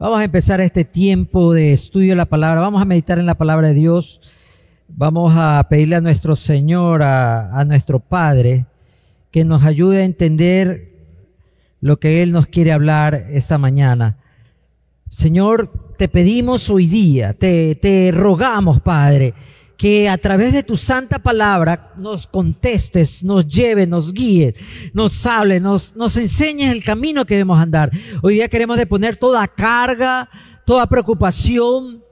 Vamos a empezar este tiempo de estudio de la palabra. Vamos a meditar en la palabra de Dios. Vamos a pedirle a nuestro Señor, a, a nuestro Padre, que nos ayude a entender lo que Él nos quiere hablar esta mañana. Señor, te pedimos hoy día, te, te rogamos, Padre, que a través de tu santa palabra nos contestes, nos lleve, nos guíe, nos hable, nos, nos enseñes el camino que debemos andar. Hoy día queremos deponer toda carga, toda preocupación,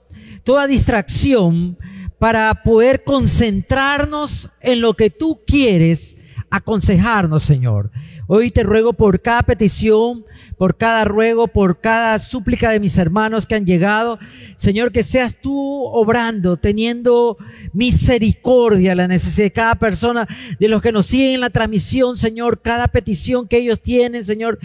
toda distracción para poder concentrarnos en lo que tú quieres aconsejarnos, Señor. Hoy te ruego por cada petición, por cada ruego, por cada súplica de mis hermanos que han llegado. Señor, que seas tú obrando, teniendo misericordia, la necesidad de cada persona, de los que nos siguen en la transmisión, Señor, cada petición que ellos tienen, Señor,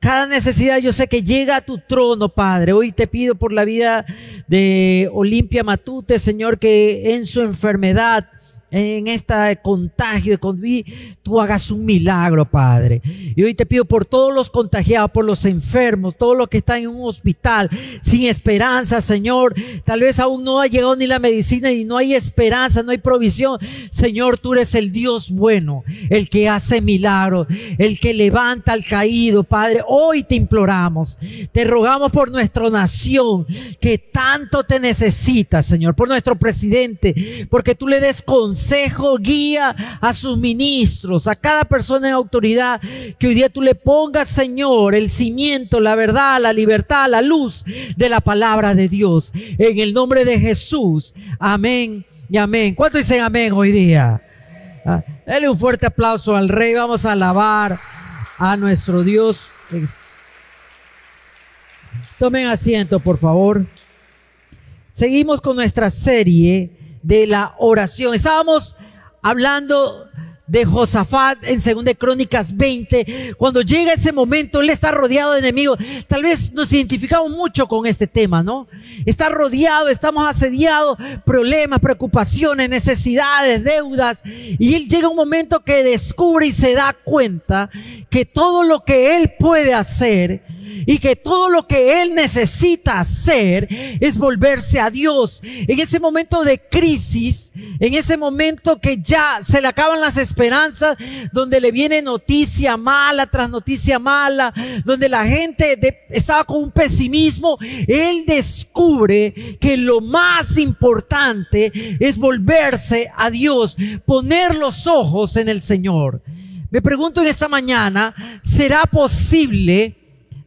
cada necesidad yo sé que llega a tu trono, Padre. Hoy te pido por la vida de Olimpia Matute, Señor, que en su enfermedad, en este contagio de COVID, tú hagas un milagro, Padre. Y hoy te pido por todos los contagiados, por los enfermos, todos los que están en un hospital, sin esperanza, Señor. Tal vez aún no ha llegado ni la medicina y no hay esperanza, no hay provisión. Señor, tú eres el Dios bueno, el que hace milagros, el que levanta al caído, Padre. Hoy te imploramos, te rogamos por nuestra nación, que tanto te necesita, Señor, por nuestro presidente, porque tú le des consejo, guía a sus ministros, a cada persona en autoridad, que hoy día tú le pongas, Señor, el cimiento, la verdad, la libertad, la luz de la palabra de Dios. En el nombre de Jesús. Amén y amén. ¿Cuánto dicen amén hoy día? Ah, dale un fuerte aplauso al Rey. Vamos a alabar a nuestro Dios. Tomen asiento, por favor. Seguimos con nuestra serie de la oración. Estábamos hablando de Josafat en 2 Crónicas 20, cuando llega ese momento, él está rodeado de enemigos. Tal vez nos identificamos mucho con este tema, ¿no? Está rodeado, estamos asediados, problemas, preocupaciones, necesidades, deudas. Y él llega un momento que descubre y se da cuenta que todo lo que él puede hacer y que todo lo que él necesita hacer es volverse a Dios. En ese momento de crisis, en ese momento que ya se le acaban las esperanzas, donde le viene noticia mala tras noticia mala, donde la gente estaba con un pesimismo, él descubre que lo más importante es volverse a Dios, poner los ojos en el Señor. Me pregunto en esta mañana, ¿será posible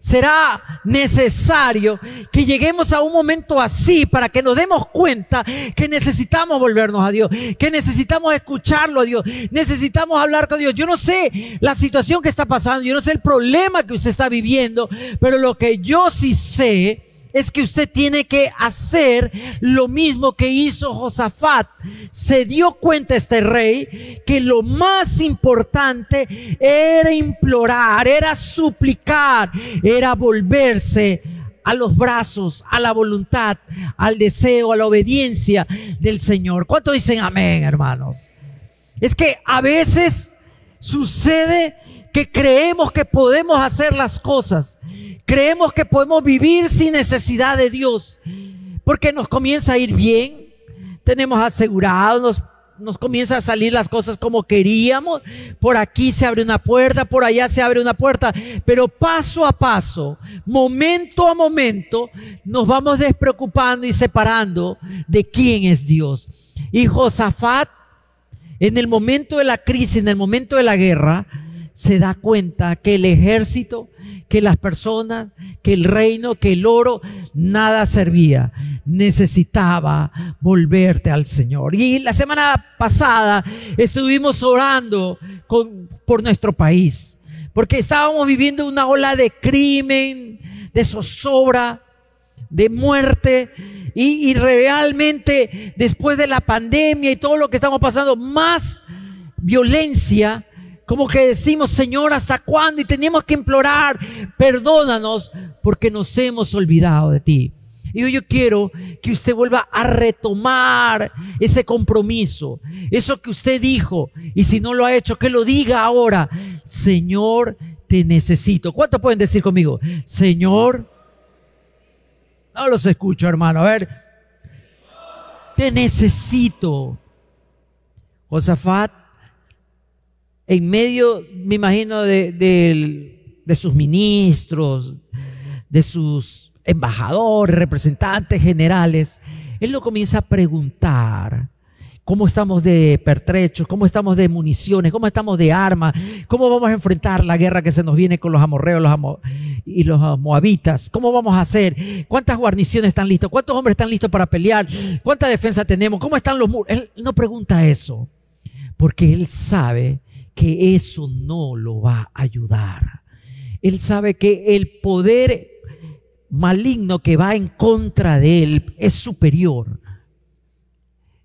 será necesario que lleguemos a un momento así para que nos demos cuenta que necesitamos volvernos a Dios, que necesitamos escucharlo a Dios, necesitamos hablar con Dios. Yo no sé la situación que está pasando, yo no sé el problema que usted está viviendo, pero lo que yo sí sé es que usted tiene que hacer lo mismo que hizo Josafat. Se dio cuenta este rey que lo más importante era implorar, era suplicar, era volverse a los brazos, a la voluntad, al deseo, a la obediencia del Señor. ¿Cuánto dicen amén, hermanos? Es que a veces sucede que creemos que podemos hacer las cosas Creemos que podemos vivir sin necesidad de Dios, porque nos comienza a ir bien, tenemos asegurado, nos, nos comienza a salir las cosas como queríamos, por aquí se abre una puerta, por allá se abre una puerta, pero paso a paso, momento a momento, nos vamos despreocupando y separando de quién es Dios. Y Josafat, en el momento de la crisis, en el momento de la guerra, se da cuenta que el ejército, que las personas, que el reino, que el oro, nada servía. Necesitaba volverte al Señor. Y la semana pasada estuvimos orando por nuestro país, porque estábamos viviendo una ola de crimen, de zozobra, de muerte. Y realmente después de la pandemia y todo lo que estamos pasando, más violencia como que decimos, Señor, ¿hasta cuándo? Y teníamos que implorar, perdónanos porque nos hemos olvidado de ti. Y hoy yo quiero que usted vuelva a retomar ese compromiso, eso que usted dijo. Y si no lo ha hecho, que lo diga ahora. Señor, te necesito. ¿Cuánto pueden decir conmigo? Señor, No los escucho, hermano. A ver. Te necesito. Josafat, en medio, me imagino, de, de sus ministros, de sus embajadores, representantes generales, él lo comienza a preguntar cómo estamos de pertrechos, cómo estamos de municiones, cómo estamos de armas, cómo vamos a enfrentar la guerra que se nos viene con los amorreos y los moabitas, cómo vamos a hacer, cuántas guarniciones están listos, cuántos hombres están listos para pelear, cuánta defensa tenemos, cómo están los muros. Él no pregunta eso, porque él sabe que eso no lo va a ayudar. Él sabe que el poder maligno que va en contra de él es superior.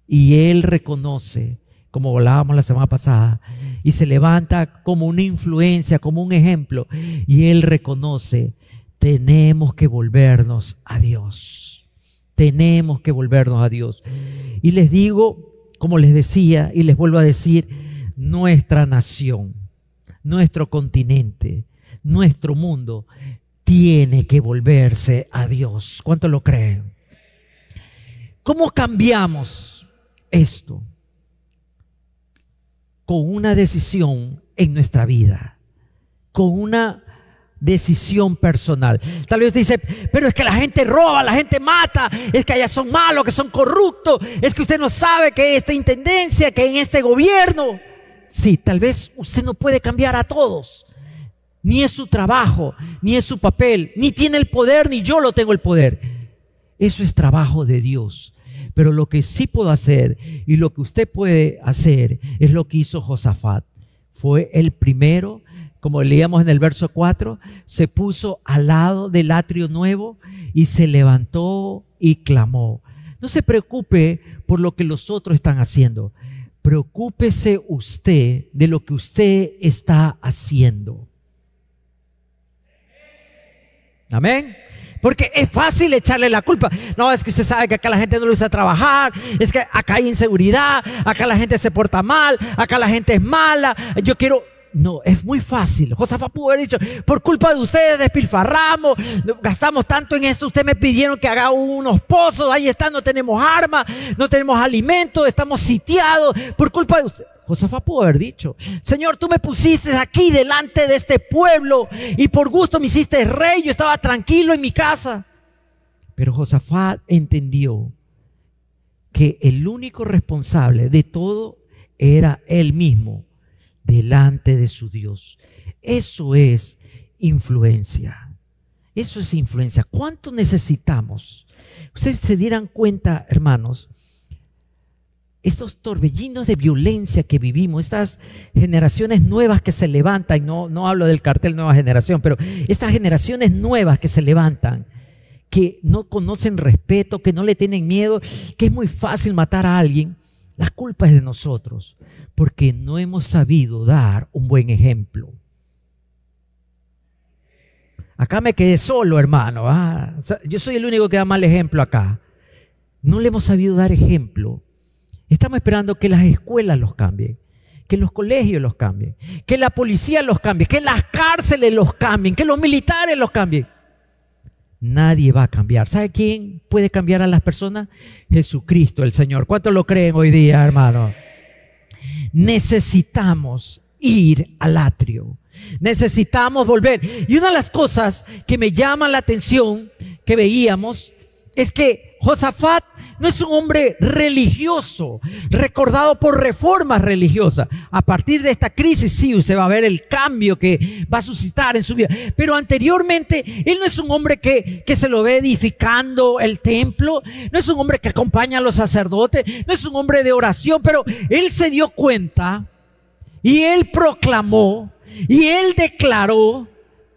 Y él reconoce, como volábamos la semana pasada, y se levanta como una influencia, como un ejemplo, y él reconoce, tenemos que volvernos a Dios. Tenemos que volvernos a Dios. Y les digo, como les decía, y les vuelvo a decir, nuestra nación, nuestro continente, nuestro mundo tiene que volverse a Dios. ¿Cuánto lo creen? ¿Cómo cambiamos esto? Con una decisión en nuestra vida, con una decisión personal. Tal vez dice, pero es que la gente roba, la gente mata, es que allá son malos, que son corruptos, es que usted no sabe que esta intendencia, que en este gobierno, sí, tal vez usted no puede cambiar a todos, ni es su trabajo, ni es su papel, ni tiene el poder, ni yo lo tengo el poder. Eso es trabajo de Dios. Pero lo que sí puedo hacer y lo que usted puede hacer es lo que hizo Josafat. Fue el primero, como leíamos en el verso 4, se puso al lado del atrio nuevo y se levantó y clamó. No se preocupe por lo que los otros están haciendo. Preocúpese usted de lo que usted está haciendo. Amén. Porque es fácil echarle la culpa. No, es que usted sabe que acá la gente no lo usa trabajar, es que acá hay inseguridad, acá la gente se porta mal, acá la gente es mala. Yo quiero. No, es muy fácil. Josafat pudo haber dicho, por culpa de ustedes despilfarramos, gastamos tanto en esto, ustedes me pidieron que haga unos pozos, ahí está, no tenemos armas, no tenemos alimentos, estamos sitiados, por culpa de ustedes. Josafat pudo haber dicho, Señor, tú me pusiste aquí delante de este pueblo y por gusto me hiciste rey, yo estaba tranquilo en mi casa. Pero Josafat entendió que el único responsable de todo era él mismo delante de su Dios. Eso es influencia. Eso es influencia. ¿Cuánto necesitamos? Ustedes se dieran cuenta, hermanos, estos torbellinos de violencia que vivimos, estas generaciones nuevas que se levantan, no, no hablo del cartel Nueva Generación, pero estas generaciones nuevas que se levantan, que no conocen respeto, que no le tienen miedo, que es muy fácil matar a alguien, la culpa es de nosotros, porque no hemos sabido dar un buen ejemplo. Acá me quedé solo, hermano. ¿ah? yo soy el único que da mal ejemplo acá. No le hemos sabido dar ejemplo Estamos esperando que las escuelas los cambien, que los colegios los cambien, que la policía los cambie, que las cárceles los cambien, que los militares los cambien. Nadie va a cambiar. ¿Sabe quién puede cambiar a las personas? Jesucristo, el Señor. ¿Cuántos lo creen hoy día, hermano? Necesitamos ir al atrio. Necesitamos volver. Y una de las cosas que me llama la atención que veíamos es que Josafat no es un hombre religioso, recordado por reformas religiosas. A partir de esta crisis, sí, usted va a ver el cambio que va a suscitar en su vida. Pero anteriormente, él no es un hombre que, que se lo ve edificando el templo, no es un hombre que acompaña a los sacerdotes, no es un hombre de oración, pero él se dio cuenta y él proclamó y él declaró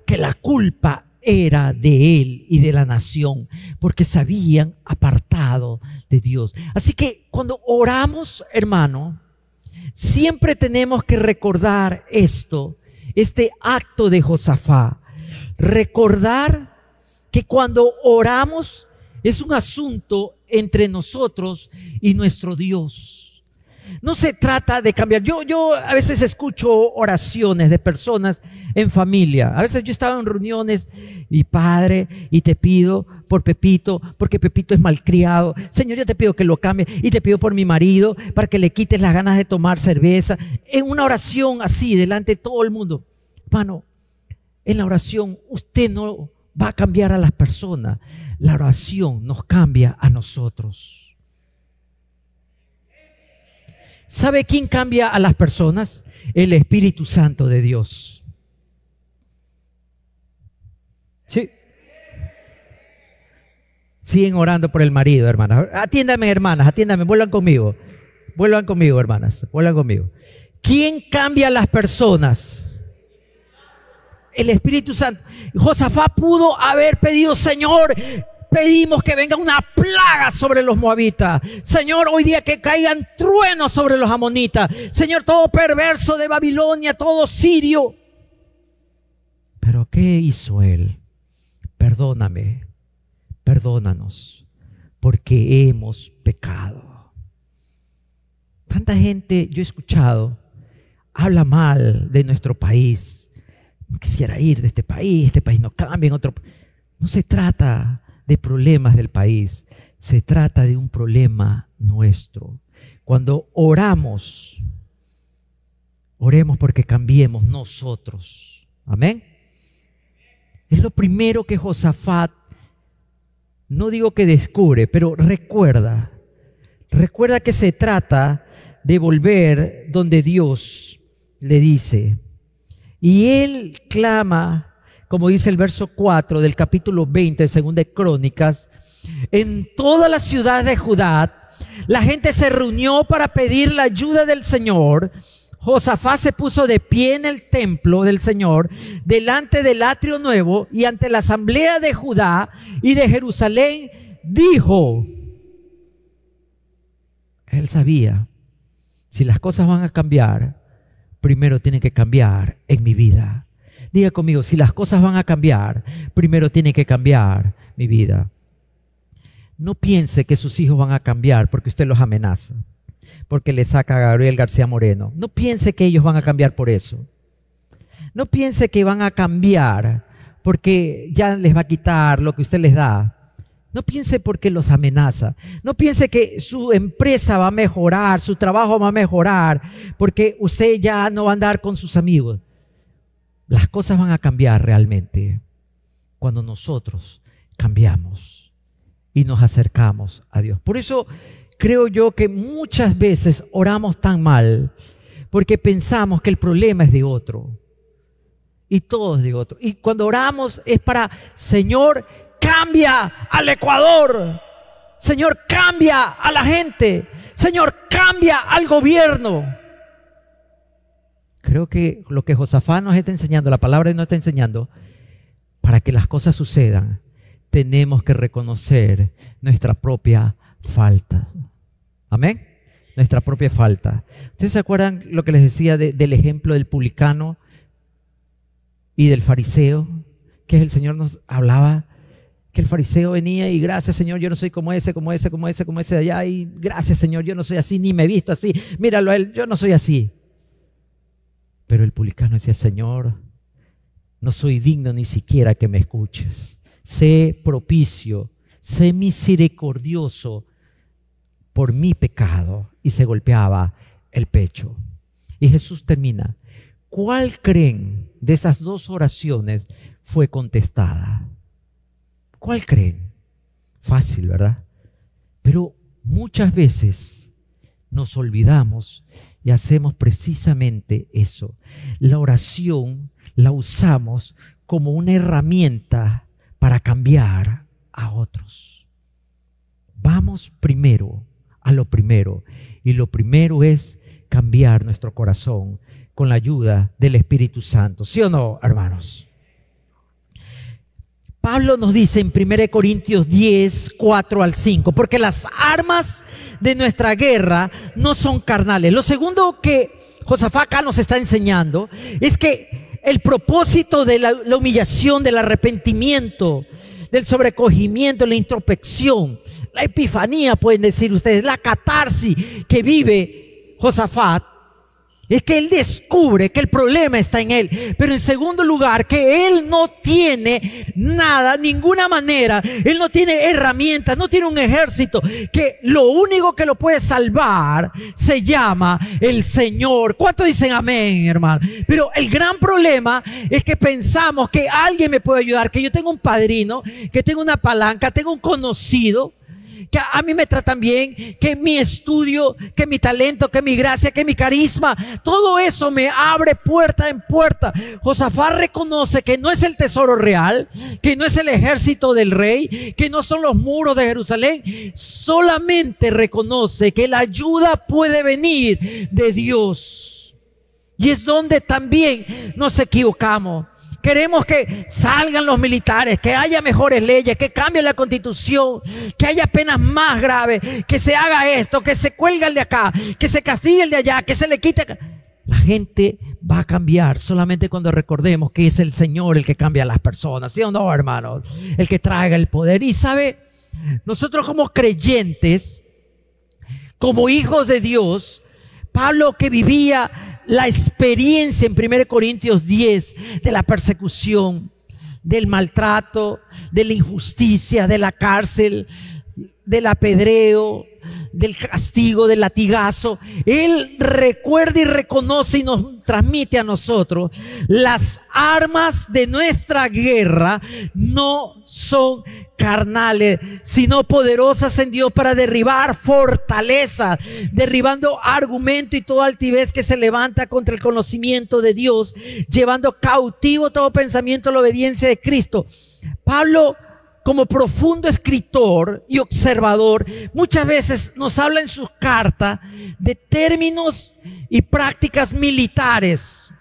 que la culpa era de él y de la nación, porque se habían apartado de Dios. Así que cuando oramos, hermano, siempre tenemos que recordar esto, este acto de Josafá. Recordar que cuando oramos es un asunto entre nosotros y nuestro Dios. No se trata de cambiar. Yo, yo a veces escucho oraciones de personas en familia. A veces yo estaba en reuniones y padre, y te pido por Pepito, porque Pepito es malcriado. Señor, yo te pido que lo cambie y te pido por mi marido para que le quites las ganas de tomar cerveza. En una oración así, delante de todo el mundo. Hermano, en la oración usted no va a cambiar a las personas. La oración nos cambia a nosotros. ¿Sabe quién cambia a las personas? El Espíritu Santo de Dios. Sí. Siguen orando por el marido, hermanas. Atiéndame, hermanas, atiéndame, vuelvan conmigo. Vuelvan conmigo, hermanas, vuelvan conmigo. ¿Quién cambia a las personas? El Espíritu Santo. Josafat pudo haber pedido, Señor, pedimos que venga una plaga sobre los moabitas. Señor, hoy día que caigan truenos sobre los amonitas. Señor, todo perverso de Babilonia, todo sirio. Pero ¿qué hizo él? Perdóname, perdónanos, porque hemos pecado. Tanta gente, yo he escuchado, habla mal de nuestro país. Quisiera ir de este país, este país no cambia en otro. No se trata de problemas del país, se trata de un problema nuestro. Cuando oramos, oremos porque cambiemos nosotros. Amén. Es lo primero que Josafat, no digo que descubre, pero recuerda. Recuerda que se trata de volver donde Dios le dice. Y él clama como dice el verso 4 del capítulo 20 de Segunda de Crónicas, en toda la ciudad de Judá, la gente se reunió para pedir la ayuda del Señor. Josafá se puso de pie en el templo del Señor, delante del atrio nuevo y ante la asamblea de Judá y de Jerusalén, dijo, él sabía, si las cosas van a cambiar, primero tienen que cambiar en mi vida. Diga conmigo, si las cosas van a cambiar, primero tiene que cambiar mi vida. No piense que sus hijos van a cambiar porque usted los amenaza, porque le saca a Gabriel García Moreno. No piense que ellos van a cambiar por eso. No piense que van a cambiar porque ya les va a quitar lo que usted les da. No piense porque los amenaza. No piense que su empresa va a mejorar, su trabajo va a mejorar, porque usted ya no va a andar con sus amigos. Las cosas van a cambiar realmente cuando nosotros cambiamos y nos acercamos a Dios. Por eso creo yo que muchas veces oramos tan mal porque pensamos que el problema es de otro y todo es de otro. Y cuando oramos es para, Señor, cambia al Ecuador. Señor, cambia a la gente. Señor, cambia al gobierno. Creo que lo que Josafá nos está enseñando, la palabra nos está enseñando, para que las cosas sucedan, tenemos que reconocer nuestra propia falta. Amén. Nuestra propia falta. ¿Ustedes se acuerdan lo que les decía del ejemplo del publicano y del fariseo? Que el Señor nos hablaba que el fariseo venía y gracias Señor, yo no soy como ese, como ese, como ese, como ese de allá y gracias Señor, yo no soy así, ni me he visto así, míralo a él, yo no soy así. Pero el publicano decía, Señor, no soy digno ni siquiera que me escuches. Sé propicio, sé misericordioso por mi pecado. Y se golpeaba el pecho. Y Jesús termina. ¿Cuál creen de esas dos oraciones fue contestada? ¿Cuál creen? Fácil, ¿verdad? Pero muchas veces nos olvidamos y hacemos precisamente eso. La oración la usamos como una herramienta para cambiar a otros. Vamos primero a lo primero. Y lo primero es cambiar nuestro corazón con la ayuda del Espíritu Santo. ¿Sí o no, hermanos? Pablo nos dice en 1 Corintios 10, 4 al 5, porque las armas de nuestra guerra no son carnales. Lo segundo que Josafá acá nos está enseñando es que el propósito de la, la humillación, del arrepentimiento, del sobrecogimiento, la introspección, la epifanía, pueden decir ustedes, la catarsis que vive Josafat es que él descubre que el problema está en él. Pero en segundo lugar, que él no tiene nada, ninguna manera, él no tiene herramientas, no tiene un ejército, que lo único que lo puede salvar se llama el Señor. ¿Cuánto dicen amén, hermano? Pero el gran problema es que pensamos que alguien me puede ayudar, que yo tengo un padrino, que tengo una palanca, tengo un conocido que a mí me tratan bien, que mi estudio, que mi talento, que mi gracia, que mi carisma, todo eso me abre puerta en puerta. Josafat reconoce que no es el tesoro real, que no es el ejército del rey, que no son los muros de Jerusalén, solamente reconoce que la ayuda puede venir de Dios. Y es donde también nos equivocamos. Queremos que salgan los militares, que haya mejores leyes, que cambie la constitución, que haya penas más graves, que se haga esto, que se cuelgue el de acá, que se castigue el de allá, que se le quite. La gente va a cambiar solamente cuando recordemos que es el Señor el que cambia a las personas, ¿sí o no, hermanos? El que traiga el poder. Y sabe, nosotros como creyentes, como hijos de Dios, Pablo que vivía la experiencia en 1 Corintios 10 de la persecución, del maltrato, de la injusticia, de la cárcel, del apedreo, del castigo, del latigazo. Él recuerda y reconoce y nos transmite a nosotros las armas de nuestra guerra no son carnales, sino poderosas en Dios para derribar fortalezas, derribando argumento y toda altivez que se levanta contra el conocimiento de Dios, llevando cautivo todo pensamiento a la obediencia de Cristo. Pablo como profundo escritor y observador, muchas veces nos habla en sus cartas de términos y prácticas militares.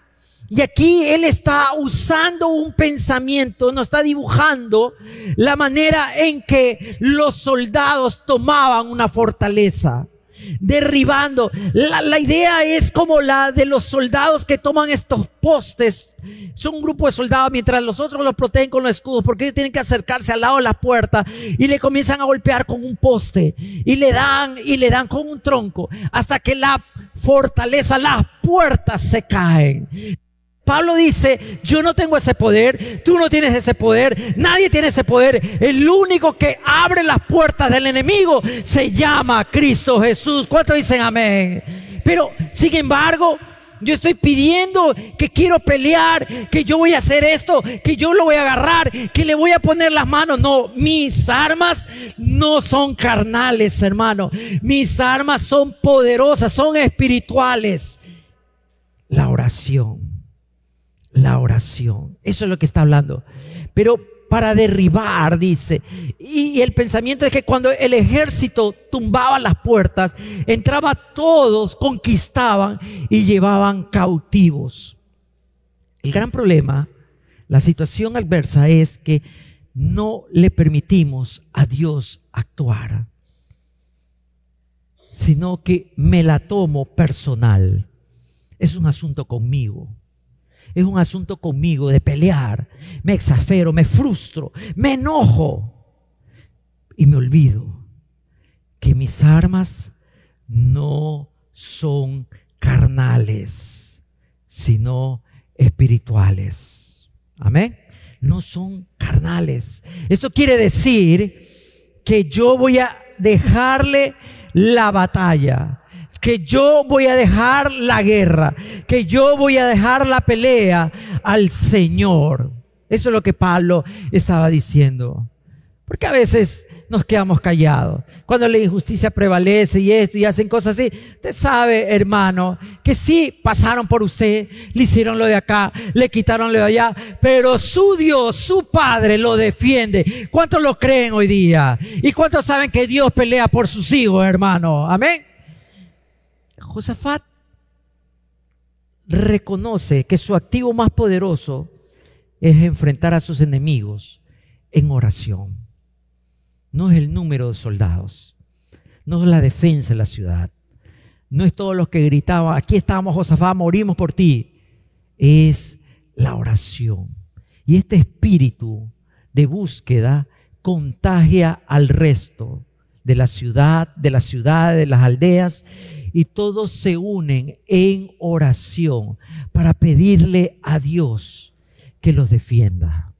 Y aquí él está usando un pensamiento, nos está dibujando la manera en que los soldados tomaban una fortaleza derribando. La, idea es como la de los soldados que toman estos postes. Son un grupo de soldados mientras los otros los protegen con los escudos porque ellos tienen que acercarse al lado de la puerta y le comienzan a golpear con un poste y le dan y le dan con un tronco hasta que la fortaleza, las puertas se caen. Pablo dice, yo no tengo ese poder, tú no tienes ese poder, nadie tiene ese poder. El único que abre las puertas del enemigo se llama Cristo Jesús. ¿Cuántos dicen amén? Pero, sin embargo, yo estoy pidiendo que quiero pelear, que yo voy a hacer esto, que yo lo voy a agarrar, que le voy a poner las manos. No, mis armas no son carnales, hermano. Mis armas son poderosas, son espirituales. La oración la oración. Eso es lo que está hablando. Pero para derribar, dice. Y, el pensamiento es que cuando el ejército tumbaba las puertas, entraba todos, conquistaban y llevaban cautivos. El gran problema, la situación adversa es que no le permitimos a Dios actuar, sino que me la tomo personal. Es un asunto conmigo es un asunto conmigo de pelear. Me exaspero, me frustro, me enojo y me olvido que mis armas no son carnales, sino espirituales. Amén. No son carnales. Esto quiere decir que yo voy a dejarle la batalla que yo voy a dejar la guerra, que yo voy a dejar la pelea al Señor. Eso es lo que Pablo estaba diciendo. Porque a veces nos quedamos callados. Cuando la injusticia prevalece y esto y hacen cosas así, usted sabe, hermano, que sí pasaron por usted, le hicieron lo de acá, le quitaron lo de allá, pero su Dios, su Padre lo defiende. ¿Cuántos lo creen hoy día? ¿Y cuántos saben que Dios pelea por sus hijos, hermano? Amén. Josafat reconoce que su activo más poderoso es enfrentar a sus enemigos en oración. No es el número de soldados, no es la defensa de la ciudad, no es todos los que gritaban, aquí estamos Josafat, morimos por ti, es la oración. Y este espíritu de búsqueda contagia al resto de la ciudad, de las ciudades, de las aldeas y todos se unen en oración para pedirle a Dios que los defienda.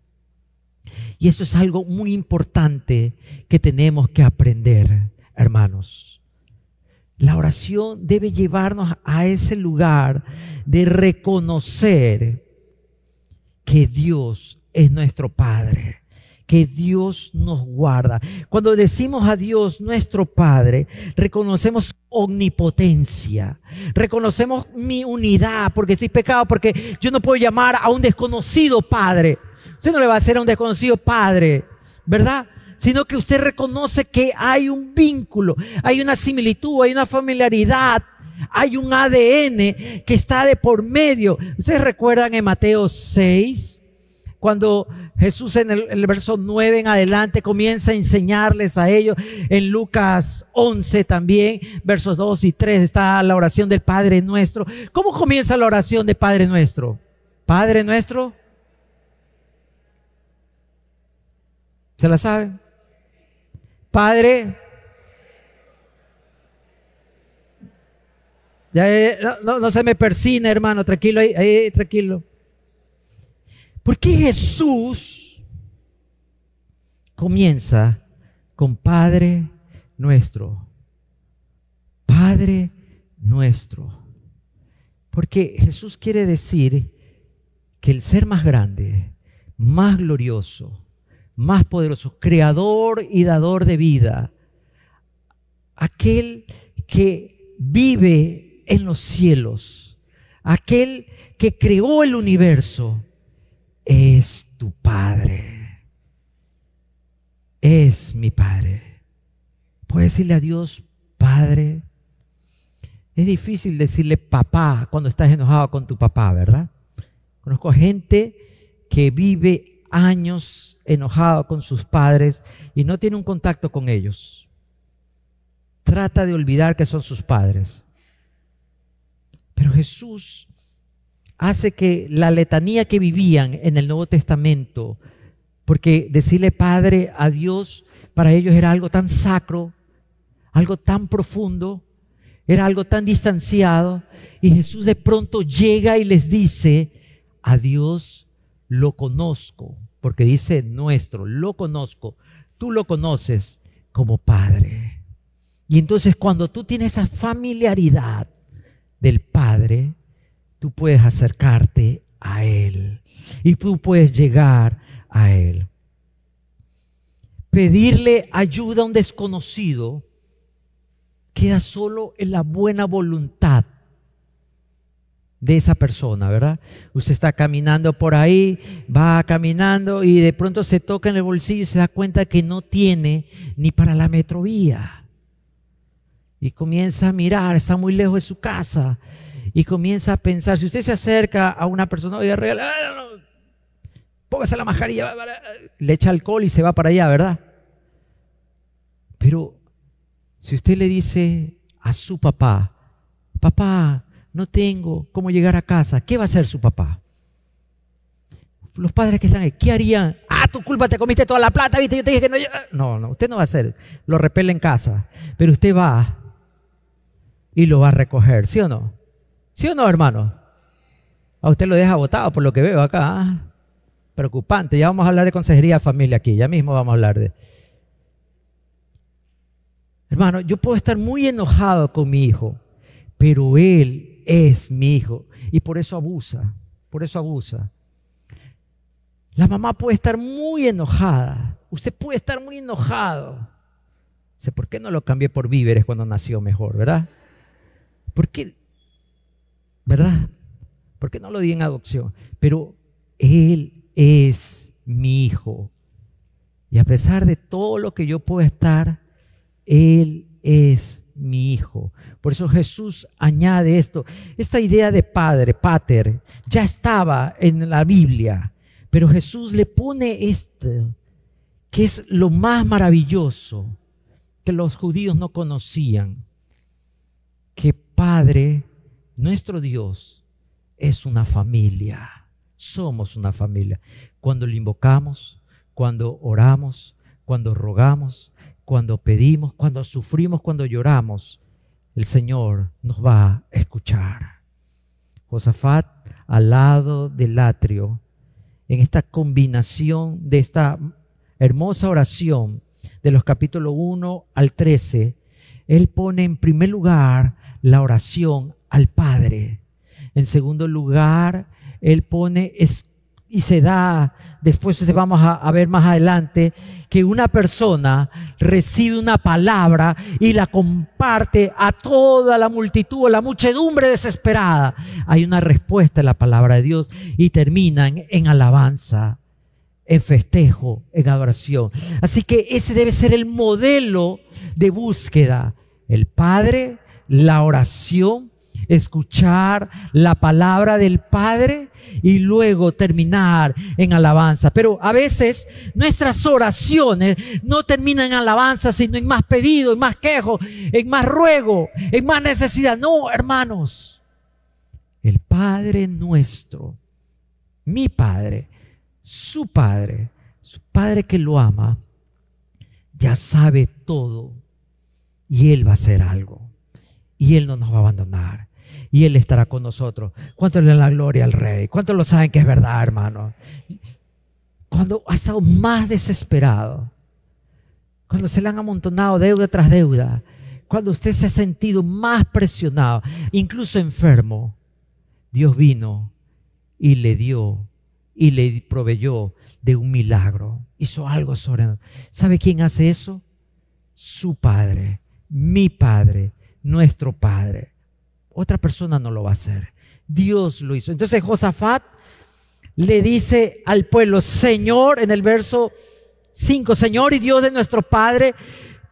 Y eso es algo muy importante que tenemos que aprender, hermanos. La oración debe llevarnos a ese lugar de reconocer que Dios es nuestro Padre que Dios nos guarda. Cuando decimos a Dios nuestro Padre, reconocemos omnipotencia, reconocemos mi unidad, porque estoy pecado, porque yo no puedo llamar a un desconocido Padre. Usted no le va a hacer a un desconocido Padre, ¿verdad? Sino que usted reconoce que hay un vínculo, hay una similitud, hay una familiaridad, hay un ADN que está de por medio. Ustedes recuerdan en Mateo 6, cuando Jesús en el, verso 9 en adelante comienza a enseñarles a ellos. En Lucas 11 también, versos 2 y 3 está la oración del Padre nuestro. ¿Cómo comienza la oración del Padre nuestro? Padre nuestro. ¿Se la saben? Padre. Ya, eh, no, no, se me persina, hermano, tranquilo, ahí, ahí tranquilo. Porque Jesús comienza con Padre nuestro. Padre nuestro. Porque Jesús quiere decir que el ser más grande, más glorioso, más poderoso, creador y dador de vida, aquel que vive en los cielos, aquel que creó el universo, es tu Padre. Es mi Padre. Puedes decirle a Dios, Padre. Es difícil decirle papá cuando estás enojado con tu papá, ¿verdad? Conozco gente que vive años enojado con sus padres y no tiene un contacto con ellos. Trata de olvidar que son sus padres. Pero Jesús hace que la letanía que vivían en el Nuevo Testamento, porque decirle Padre a Dios para ellos era algo tan sacro, algo tan profundo, era algo tan distanciado, y Jesús de pronto llega y les dice, a Dios lo conozco, porque dice nuestro, lo conozco, tú lo conoces como Padre. Y entonces cuando tú tienes esa familiaridad del Padre, tú puedes acercarte a Él y tú puedes llegar a Él. Pedirle ayuda a un desconocido queda solo en la buena voluntad de esa persona, ¿verdad? Usted está caminando por ahí, va caminando y de pronto se toca en el bolsillo y se da cuenta que no tiene ni para la metrovía. Y comienza a mirar, está muy lejos de su casa y comienza a pensar, si usted se acerca a una persona, oiga, regala, ah, póngase la mascarilla, le echa alcohol y se va para allá, ¿verdad? Pero si usted le dice a su papá, papá, no tengo cómo llegar a casa, ¿qué va a hacer su papá? Los padres que están ahí, ¿qué harían? Ah, tu culpa, te comiste toda la plata, viste, yo te dije que no. No, no, usted no va a hacer, lo repele en casa, pero usted va y lo va a recoger, ¿sí o no? ¿Sí o no, hermano? A usted lo deja votado por lo que veo acá. ¿ah? Preocupante. Ya vamos a hablar de consejería de familia aquí. Ya mismo vamos a hablar de... Hermano, yo puedo estar muy enojado con mi hijo, pero él es mi hijo y por eso abusa. Por eso abusa. La mamá puede estar muy enojada. Usted puede estar muy enojado. Sé por qué no lo cambié por víveres cuando nació mejor, ¿verdad? Porque ¿verdad? ¿Por qué no lo di en adopción? Pero Él es mi hijo. Y a pesar de todo lo que yo pueda estar, Él es mi hijo. Por eso Jesús añade esto. Esta idea de padre, pater, ya estaba en la Biblia, pero Jesús le pone esto, que es lo más maravilloso que los judíos no conocían, que padre nuestro Dios es una familia. Somos una familia. Cuando lo invocamos, cuando oramos, cuando rogamos, cuando pedimos, cuando sufrimos, cuando lloramos, el Señor nos va a escuchar. Josafat al lado del atrio, en esta combinación de esta hermosa oración de los capítulos 1 al 13, él pone en primer lugar la oración al Padre. En segundo lugar, él pone y se da, después vamos a, ver más adelante, que una persona recibe una palabra y la comparte a toda la multitud, a la muchedumbre desesperada. Hay una respuesta en la palabra de Dios y terminan en alabanza en festejo, en adoración. Así que ese debe ser el modelo de búsqueda. El Padre, la oración, escuchar la palabra del Padre y luego terminar en alabanza. Pero a veces nuestras oraciones no terminan en alabanza, sino en más pedido, en más quejo, en más ruego, en más necesidad. No, hermanos. El Padre nuestro, mi Padre, su Padre, su Padre que lo ama, ya sabe todo y Él va a hacer algo. Y Él no nos va a abandonar. Y Él estará con nosotros. ¿Cuánto le dan la gloria al Rey? ¿Cuántos lo saben que es verdad, hermano? Cuando ha estado más desesperado, cuando se le han amontonado deuda tras deuda, cuando usted se ha sentido más presionado, incluso enfermo, Dios vino y le dio y le proveyó de un milagro. Hizo algo sobre ¿Sabe quién hace eso? Su Padre, mi Padre, nuestro Padre. Otra persona no lo va a hacer. Dios lo hizo. Entonces Josafat le dice al pueblo, Señor, en el verso 5, Señor y Dios de nuestro Padre,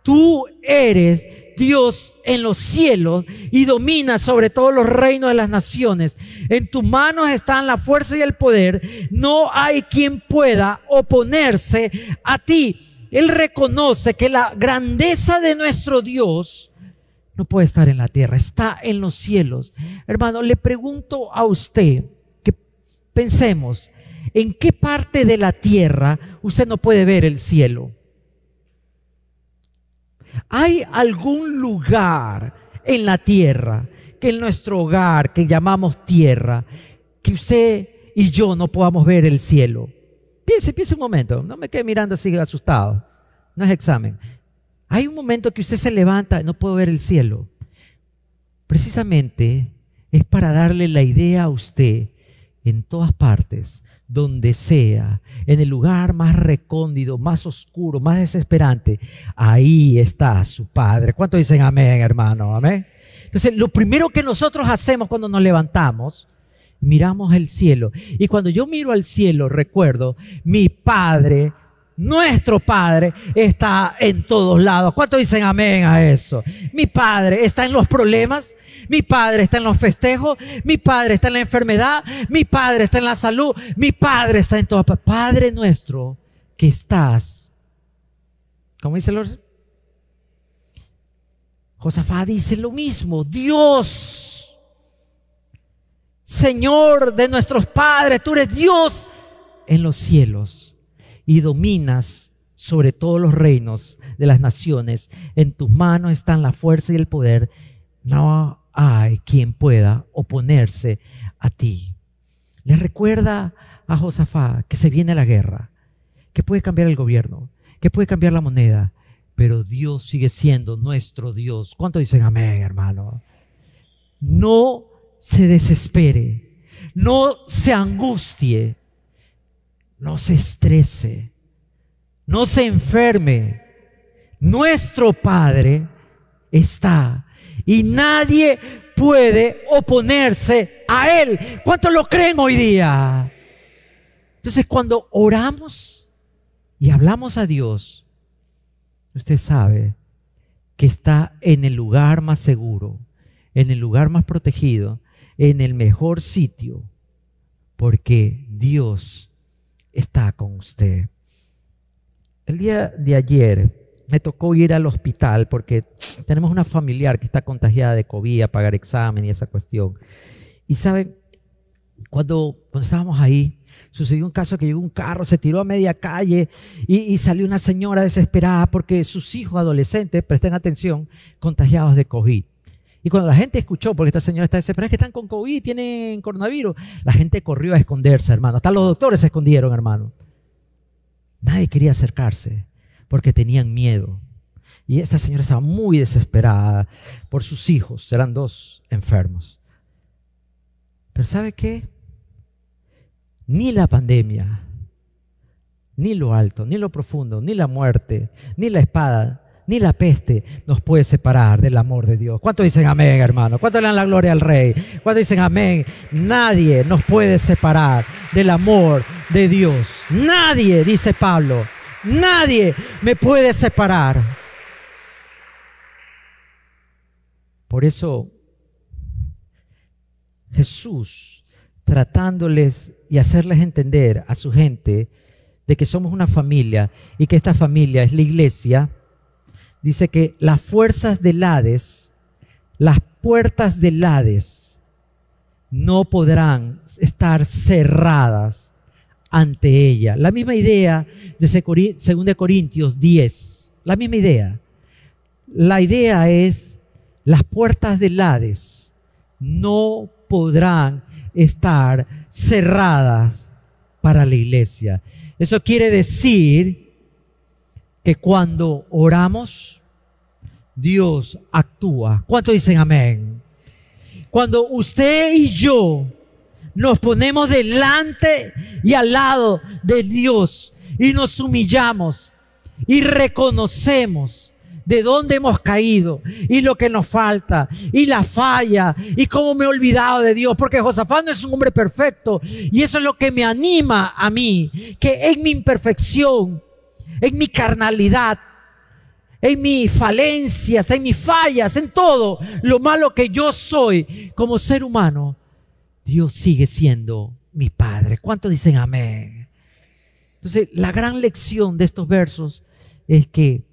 tú eres Dios en los cielos y domina sobre todos los reinos de las naciones. En tus manos están la fuerza y el poder. No hay quien pueda oponerse a ti. Él reconoce que la grandeza de nuestro Dios no puede estar en la tierra, está en los cielos. Hermano, le pregunto a usted que pensemos, ¿en qué parte de la tierra usted no puede ver el cielo? ¿Hay algún lugar en la tierra, que en nuestro hogar, que llamamos tierra, que usted y yo no podamos ver el cielo? Piense, piense un momento, no me quede mirando así asustado, no es examen. Hay un momento que usted se levanta, no puedo ver el cielo. Precisamente es para darle la idea a usted en todas partes donde sea, en el lugar más recóndito, más oscuro, más desesperante, ahí está su Padre. ¿Cuánto dicen amén, hermano? Amén. Entonces, lo primero que nosotros hacemos cuando nos levantamos, miramos el cielo. Y cuando yo miro al cielo, recuerdo, mi Padre nuestro Padre está en todos lados. ¿Cuántos dicen amén a eso? Mi Padre está en los problemas, mi Padre está en los festejos, mi Padre está en la enfermedad, mi Padre está en la salud, mi Padre está en todo. Padre nuestro que estás. ¿Cómo dice el Josafá dice lo mismo, Dios, Señor de nuestros padres, tú eres Dios en los cielos y dominas sobre todos los reinos de las naciones. En tus manos están la fuerza y el poder. No hay quien pueda oponerse a ti. Le recuerda a Josafá que se viene la guerra, que puede cambiar el gobierno, que puede cambiar la moneda, pero Dios sigue siendo nuestro Dios. ¿Cuánto dicen amén, hermano? No se desespere, no se angustie, no se estrese, no se enferme. Nuestro Padre está y nadie puede oponerse a Él. ¿Cuántos lo creen hoy día? Entonces cuando oramos y hablamos a Dios, usted sabe que está en el lugar más seguro, en el lugar más protegido, en el mejor sitio, porque Dios está con usted. El día de ayer me tocó ir al hospital porque tenemos una familiar que está contagiada de COVID, a pagar examen y esa cuestión. Y saben, cuando, cuando estábamos ahí, sucedió un caso que llegó un carro, se tiró a media calle y, y, salió una señora desesperada porque sus hijos adolescentes, presten atención, contagiados de COVID. Y cuando la gente escuchó, porque esta señora está desesperada, es que están con COVID, tienen coronavirus, la gente corrió a esconderse, hermano. Hasta los doctores se escondieron, hermano. Nadie quería acercarse porque tenían miedo. Y esta señora estaba muy desesperada por sus hijos, eran dos enfermos. Pero ¿sabe qué? Ni la pandemia, ni lo alto, ni lo profundo, ni la muerte, ni la espada, ni la peste nos puede separar del amor de Dios. ¿Cuántos dicen amén, hermano? ¿Cuántos le dan la gloria al Rey? ¿Cuántos dicen amén? Nadie nos puede separar del amor de Dios. Nadie, dice Pablo. Nadie me puede separar. Por eso Jesús, tratándoles y hacerles entender a su gente de que somos una familia y que esta familia es la iglesia, dice que las fuerzas del Hades, las puertas del Hades, no podrán estar cerradas ante ella. La misma idea de 2 Corintios 10, la misma idea. La idea es las puertas del Hades no podrán estar cerradas para la iglesia. Eso quiere decir que cuando oramos, Dios actúa. ¿Cuánto dicen amén? Cuando usted y yo nos ponemos delante y al lado de Dios y nos humillamos y reconocemos de dónde hemos caído y lo que nos falta y la falla y cómo me he olvidado de Dios, porque Josafat no es un hombre perfecto y eso es lo que me anima a mí, que en mi imperfección, en mi carnalidad, en mis falencias, en mis fallas, en todo lo malo que yo soy como ser humano, Dios sigue siendo mi Padre. ¿Cuántos dicen amén? Entonces, la gran lección de estos versos es que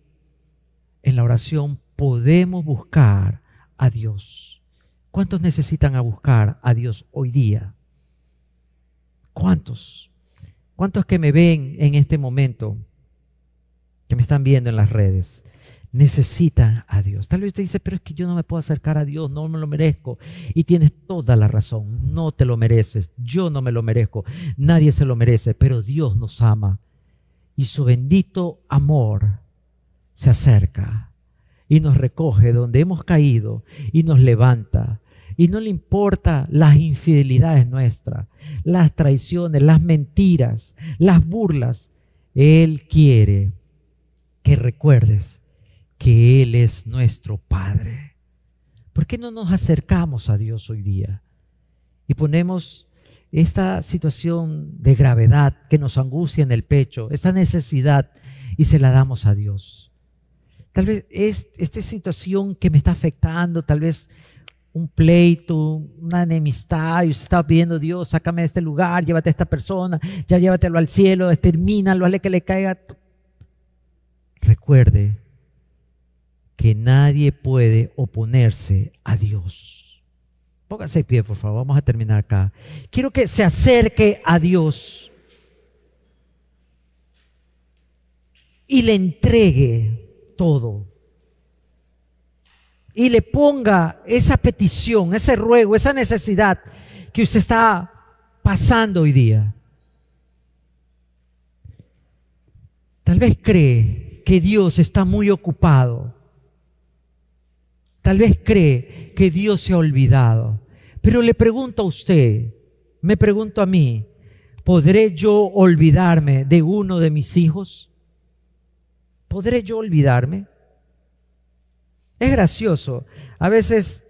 en la oración podemos buscar a Dios. ¿Cuántos necesitan a buscar a Dios hoy día? ¿Cuántos? ¿Cuántos que me ven en este momento, que me están viendo en las redes, necesitan a Dios? Tal vez usted dice, pero es que yo no me puedo acercar a Dios, no me lo merezco. Y tienes toda la razón, no te lo mereces, yo no me lo merezco, nadie se lo merece, pero Dios nos ama. Y su bendito amor se acerca y nos recoge donde hemos caído y nos levanta. Y no le importa las infidelidades nuestras, las traiciones, las mentiras, las burlas. Él quiere que recuerdes que Él es nuestro Padre. ¿Por qué no nos acercamos a Dios hoy día y ponemos esta situación de gravedad que nos angustia en el pecho, esta necesidad, y se la damos a Dios? Tal vez es esta situación que me está afectando, tal vez un pleito, una enemistad, y usted está pidiendo, Dios, sácame de este lugar, llévate a esta persona, ya llévatelo al cielo, extermínalo, hazle que le caiga. Recuerde que nadie puede oponerse a Dios. Póngase de pie, por favor, vamos a terminar acá. Quiero que se acerque a Dios y le entregue todo. Y le ponga esa petición, ese ruego, esa necesidad que usted está pasando hoy día. Tal vez cree que Dios está muy ocupado. Tal vez cree que Dios se ha olvidado. Pero le pregunto a usted, me pregunto a mí, ¿podré yo olvidarme de uno de mis hijos? ¿podré yo olvidarme? Es gracioso. A veces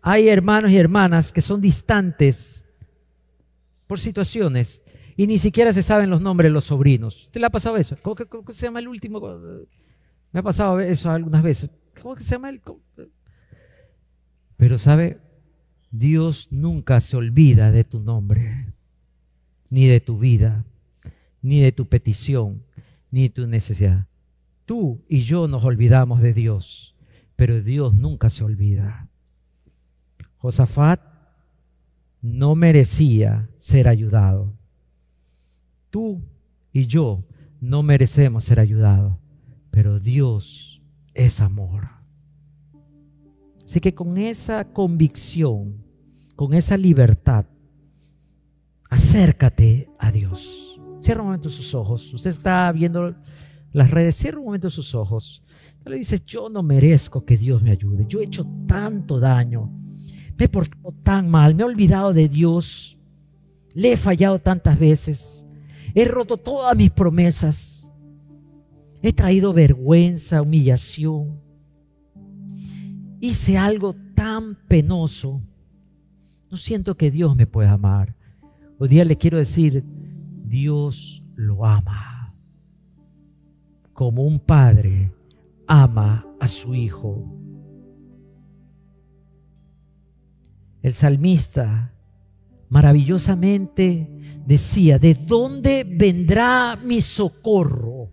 hay hermanos y hermanas que son distantes por situaciones y ni siquiera se saben los nombres de los sobrinos. ¿Te le ha pasado eso? ¿Cómo, que, se llama el último? Me ha pasado eso algunas veces. ¿Cómo que se llama el? Pero sabe, Dios nunca se olvida de tu nombre, ni de tu vida, ni de tu petición, ni de tu necesidad. Tú y yo nos olvidamos de Dios, pero Dios nunca se olvida. Josafat no merecía ser ayudado. Tú y yo no merecemos ser ayudados, pero Dios es amor. Así que con esa convicción, con esa libertad, acércate a Dios. Cierra un momento sus ojos. Usted está viendo las redes, cierra un momento sus ojos. Le dice, yo no merezco que Dios me ayude. Yo he hecho tanto daño. Me he portado tan mal. Me he olvidado de Dios. Le he fallado tantas veces. He roto todas mis promesas. He traído vergüenza, humillación. Hice algo tan penoso. No siento que Dios me pueda amar. Hoy día le quiero decir, Dios lo ama. Como un padre ama a su hijo. El salmista maravillosamente decía, ¿de dónde vendrá mi socorro?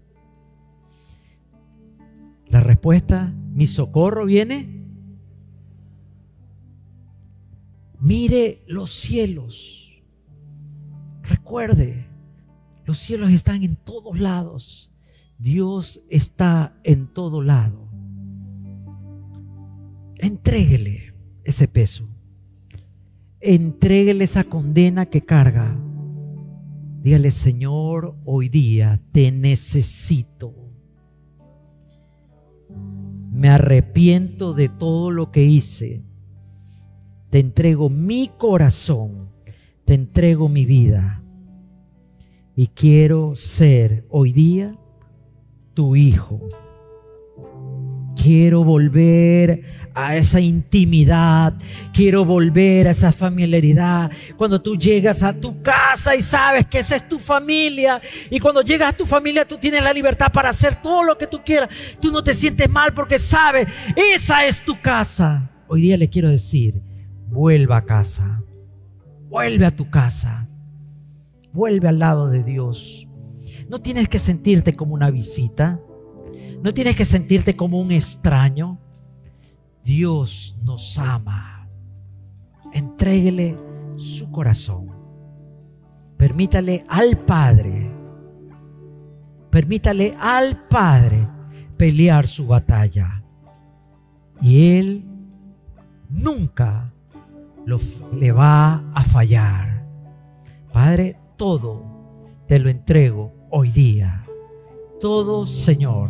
La respuesta, mi socorro viene. Mire los cielos. Recuerde, los cielos están en todos lados. Dios está en todo lado. Entréguele ese peso. Entréguele esa condena que carga. Dígale, Señor, hoy día te necesito. Me arrepiento de todo lo que hice. Te entrego mi corazón. Te entrego mi vida. Y quiero ser hoy día tu hijo. Quiero volver a esa intimidad, quiero volver a esa familiaridad. Cuando tú llegas a tu casa y sabes que esa es tu familia, y cuando llegas a tu familia tú tienes la libertad para hacer todo lo que tú quieras, tú no te sientes mal porque sabes, esa es tu casa. Hoy día le quiero decir, vuelva a casa, vuelve a tu casa, vuelve al lado de Dios. No tienes que sentirte como una visita. No tienes que sentirte como un extraño. Dios nos ama. Entréguele su corazón. Permítale al Padre, permítale al Padre pelear su batalla. Y Él nunca le va a fallar. Padre, todo te lo entrego hoy día. Todo, Señor,